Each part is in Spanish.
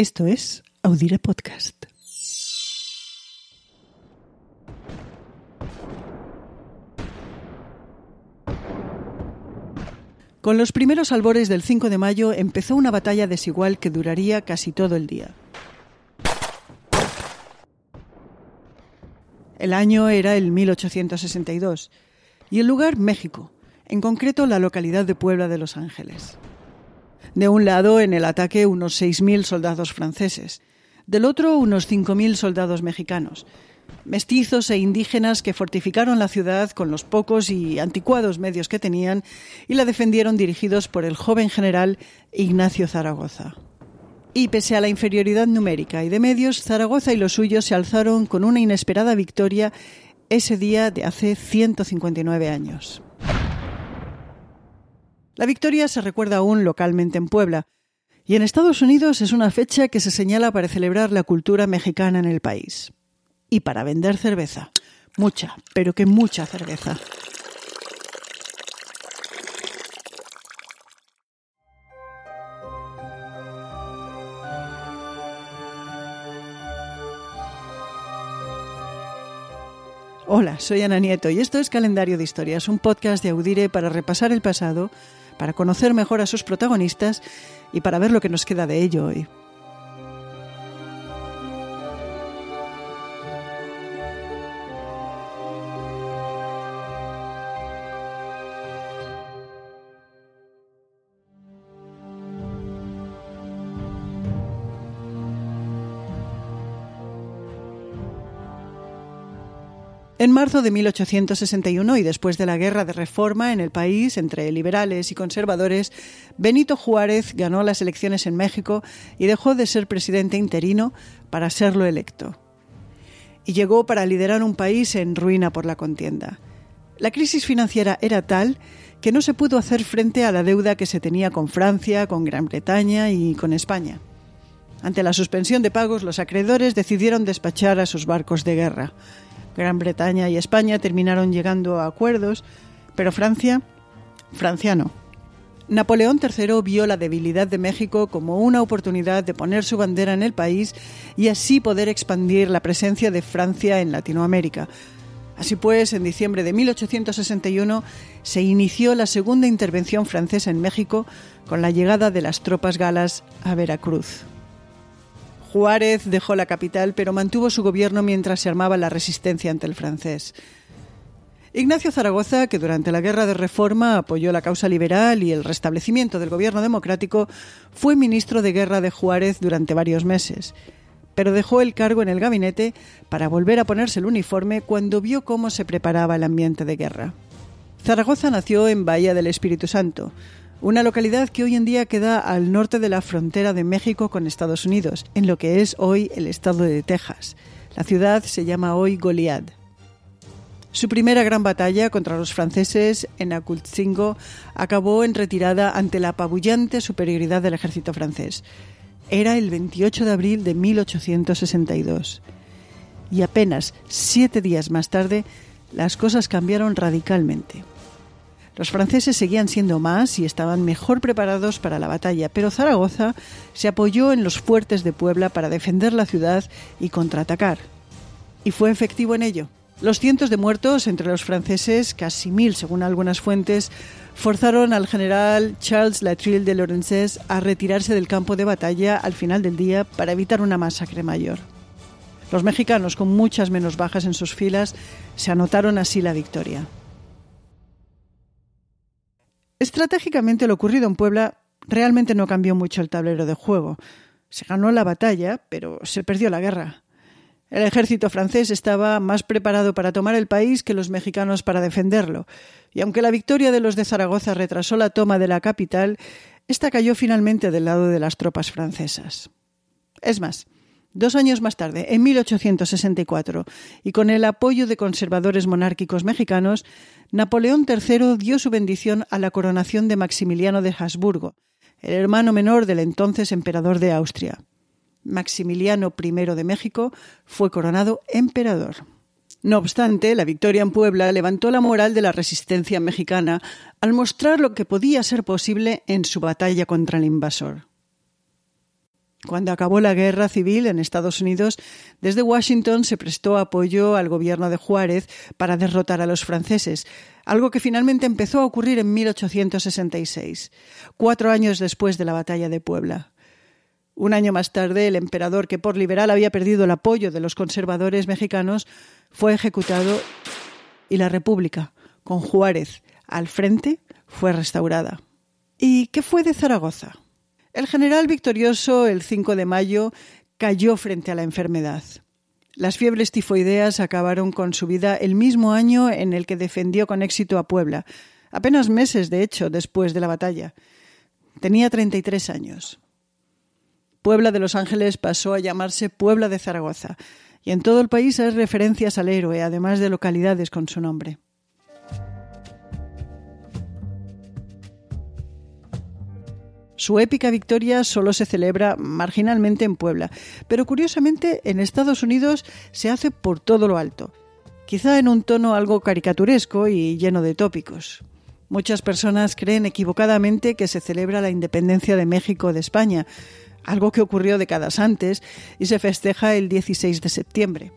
Esto es Audire Podcast. Con los primeros albores del 5 de mayo empezó una batalla desigual que duraría casi todo el día. El año era el 1862 y el lugar México, en concreto la localidad de Puebla de Los Ángeles. De un lado, en el ataque, unos 6.000 soldados franceses, del otro, unos 5.000 soldados mexicanos, mestizos e indígenas que fortificaron la ciudad con los pocos y anticuados medios que tenían y la defendieron dirigidos por el joven general Ignacio Zaragoza. Y pese a la inferioridad numérica y de medios, Zaragoza y los suyos se alzaron con una inesperada victoria ese día de hace 159 años. La victoria se recuerda aún localmente en Puebla, y en Estados Unidos es una fecha que se señala para celebrar la cultura mexicana en el país. Y para vender cerveza. Mucha, pero que mucha cerveza. Hola, soy Ana Nieto y esto es Calendario de Historias, un podcast de Audire para repasar el pasado para conocer mejor a sus protagonistas y para ver lo que nos queda de ello hoy. En marzo de 1861 y después de la guerra de reforma en el país entre liberales y conservadores, Benito Juárez ganó las elecciones en México y dejó de ser presidente interino para serlo electo. Y llegó para liderar un país en ruina por la contienda. La crisis financiera era tal que no se pudo hacer frente a la deuda que se tenía con Francia, con Gran Bretaña y con España. Ante la suspensión de pagos, los acreedores decidieron despachar a sus barcos de guerra. Gran Bretaña y España terminaron llegando a acuerdos, pero Francia, Francia no. Napoleón III vio la debilidad de México como una oportunidad de poner su bandera en el país y así poder expandir la presencia de Francia en Latinoamérica. Así pues, en diciembre de 1861 se inició la segunda intervención francesa en México con la llegada de las tropas galas a Veracruz. Juárez dejó la capital, pero mantuvo su gobierno mientras se armaba la resistencia ante el francés. Ignacio Zaragoza, que durante la Guerra de Reforma apoyó la causa liberal y el restablecimiento del gobierno democrático, fue ministro de Guerra de Juárez durante varios meses, pero dejó el cargo en el gabinete para volver a ponerse el uniforme cuando vio cómo se preparaba el ambiente de guerra. Zaragoza nació en Bahía del Espíritu Santo, una localidad que hoy en día queda al norte de la frontera de México con Estados Unidos, en lo que es hoy el estado de Texas. La ciudad se llama hoy Goliad. Su primera gran batalla contra los franceses en Acultzingo acabó en retirada ante la apabullante superioridad del ejército francés. Era el 28 de abril de 1862. Y apenas siete días más tarde, las cosas cambiaron radicalmente. Los franceses seguían siendo más y estaban mejor preparados para la batalla, pero Zaragoza se apoyó en los fuertes de Puebla para defender la ciudad y contraatacar. Y fue efectivo en ello. Los cientos de muertos entre los franceses, casi mil según algunas fuentes, forzaron al general Charles Latrille de Lorenzés a retirarse del campo de batalla al final del día para evitar una masacre mayor. Los mexicanos, con muchas menos bajas en sus filas, se anotaron así la victoria. Estratégicamente lo ocurrido en Puebla realmente no cambió mucho el tablero de juego. Se ganó la batalla, pero se perdió la guerra. El ejército francés estaba más preparado para tomar el país que los mexicanos para defenderlo, y aunque la victoria de los de Zaragoza retrasó la toma de la capital, esta cayó finalmente del lado de las tropas francesas. Es más, Dos años más tarde, en 1864, y con el apoyo de conservadores monárquicos mexicanos, Napoleón III dio su bendición a la coronación de Maximiliano de Habsburgo, el hermano menor del entonces emperador de Austria. Maximiliano I de México fue coronado emperador. No obstante, la victoria en Puebla levantó la moral de la resistencia mexicana al mostrar lo que podía ser posible en su batalla contra el invasor. Cuando acabó la guerra civil en Estados Unidos, desde Washington se prestó apoyo al gobierno de Juárez para derrotar a los franceses, algo que finalmente empezó a ocurrir en 1866, cuatro años después de la batalla de Puebla. Un año más tarde, el emperador, que por liberal había perdido el apoyo de los conservadores mexicanos, fue ejecutado y la República, con Juárez al frente, fue restaurada. ¿Y qué fue de Zaragoza? El general victorioso, el 5 de mayo, cayó frente a la enfermedad. Las fiebres tifoideas acabaron con su vida el mismo año en el que defendió con éxito a Puebla, apenas meses, de hecho, después de la batalla. Tenía 33 años. Puebla de Los Ángeles pasó a llamarse Puebla de Zaragoza, y en todo el país hay referencias al héroe, además de localidades con su nombre. Su épica victoria solo se celebra marginalmente en Puebla, pero curiosamente en Estados Unidos se hace por todo lo alto, quizá en un tono algo caricaturesco y lleno de tópicos. Muchas personas creen equivocadamente que se celebra la independencia de México de España, algo que ocurrió décadas antes y se festeja el 16 de septiembre.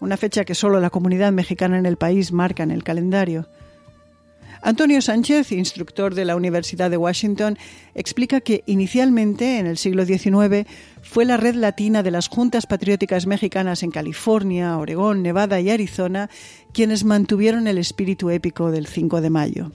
Una fecha que solo la comunidad mexicana en el país marca en el calendario. Antonio Sánchez, instructor de la Universidad de Washington, explica que inicialmente, en el siglo XIX, fue la red latina de las juntas patrióticas mexicanas en California, Oregón, Nevada y Arizona quienes mantuvieron el espíritu épico del 5 de mayo.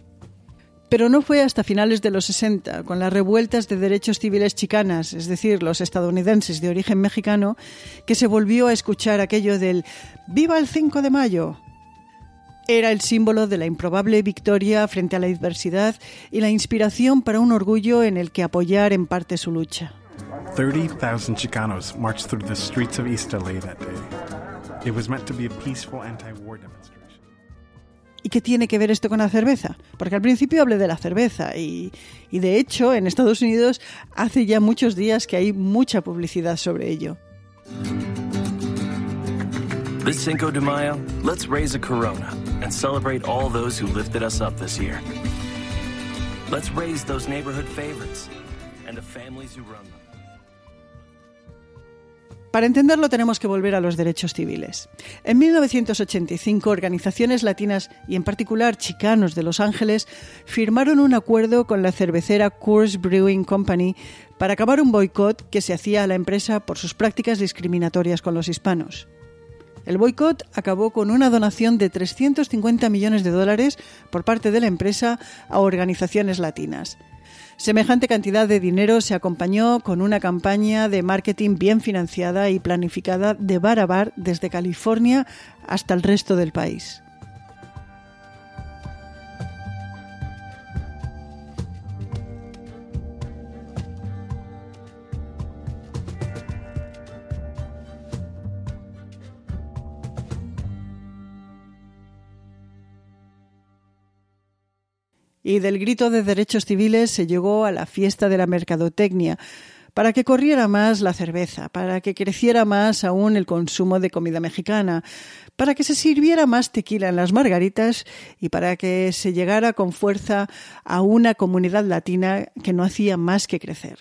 Pero no fue hasta finales de los 60, con las revueltas de derechos civiles chicanas, es decir, los estadounidenses de origen mexicano, que se volvió a escuchar aquello del ¡Viva el 5 de mayo! Era el símbolo de la improbable victoria frente a la adversidad y la inspiración para un orgullo en el que apoyar en parte su lucha. 30,000 Chicanos marched through the streets of East LA that day. It was meant to be a peaceful anti-war demonstration. ¿Y qué tiene que ver esto con la cerveza? Porque al principio hablé de la cerveza y, y de hecho en Estados Unidos hace ya muchos días que hay mucha publicidad sobre ello. This Cinco de Mayo, let's raise a Corona and celebrate all those who lifted us up this year. Let's raise those neighborhood favorites and the families who run them. Para entenderlo tenemos que volver a los derechos civiles. En 1985, organizaciones latinas y en particular chicanos de Los Ángeles firmaron un acuerdo con la cervecera Coors Brewing Company para acabar un boicot que se hacía a la empresa por sus prácticas discriminatorias con los hispanos. El boicot acabó con una donación de 350 millones de dólares por parte de la empresa a organizaciones latinas. Semejante cantidad de dinero se acompañó con una campaña de marketing bien financiada y planificada de bar a bar desde California hasta el resto del país. Y del grito de derechos civiles se llegó a la fiesta de la mercadotecnia, para que corriera más la cerveza, para que creciera más aún el consumo de comida mexicana, para que se sirviera más tequila en las margaritas y para que se llegara con fuerza a una comunidad latina que no hacía más que crecer.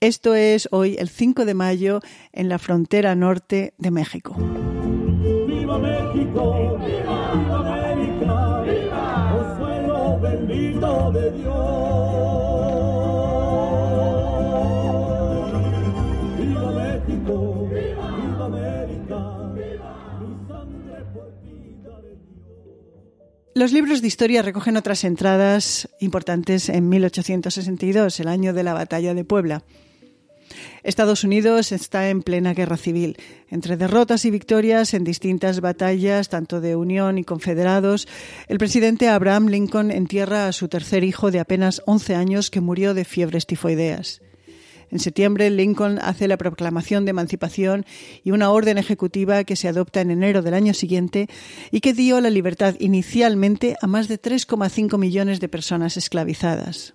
Esto es hoy el 5 de mayo en la frontera norte de México. ¡Viva México! Los libros de historia recogen otras entradas importantes en 1862, el año de la batalla de Puebla. Estados Unidos está en plena guerra civil, entre derrotas y victorias en distintas batallas, tanto de Unión y Confederados. El presidente Abraham Lincoln entierra a su tercer hijo de apenas 11 años que murió de fiebres tifoideas. En septiembre, Lincoln hace la proclamación de emancipación y una orden ejecutiva que se adopta en enero del año siguiente y que dio la libertad inicialmente a más de 3,5 millones de personas esclavizadas.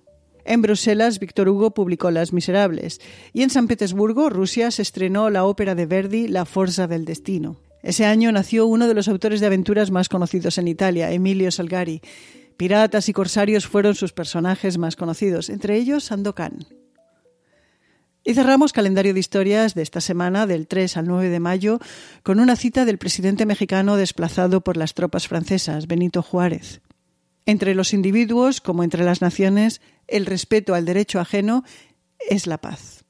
En Bruselas, Víctor Hugo publicó Las Miserables y en San Petersburgo, Rusia, se estrenó la ópera de Verdi La Forza del Destino. Ese año nació uno de los autores de aventuras más conocidos en Italia, Emilio Salgari. Piratas y corsarios fueron sus personajes más conocidos, entre ellos Sandokan. Y cerramos calendario de historias de esta semana, del 3 al 9 de mayo, con una cita del presidente mexicano desplazado por las tropas francesas, Benito Juárez. Entre los individuos, como entre las naciones, el respeto al derecho ajeno es la paz.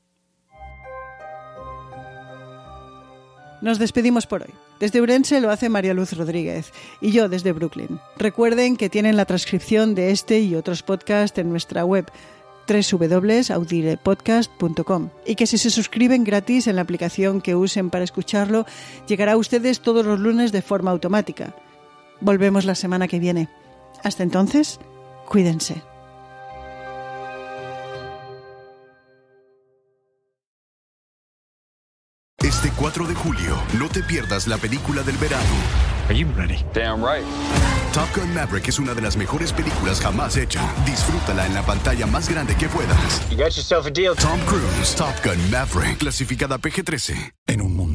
Nos despedimos por hoy. Desde Urense lo hace María Luz Rodríguez y yo desde Brooklyn. Recuerden que tienen la transcripción de este y otros podcasts en nuestra web www.audirepodcast.com y que si se suscriben gratis en la aplicación que usen para escucharlo, llegará a ustedes todos los lunes de forma automática. Volvemos la semana que viene. Hasta entonces, cuídense. Este 4 de julio, no te pierdas la película del verano. Are you ready? Damn right. Top Gun Maverick es una de las mejores películas jamás hecha. Disfrútala en la pantalla más grande que puedas. You got yourself a deal. Tom Cruise, Top Gun Maverick, clasificada PG-13. En un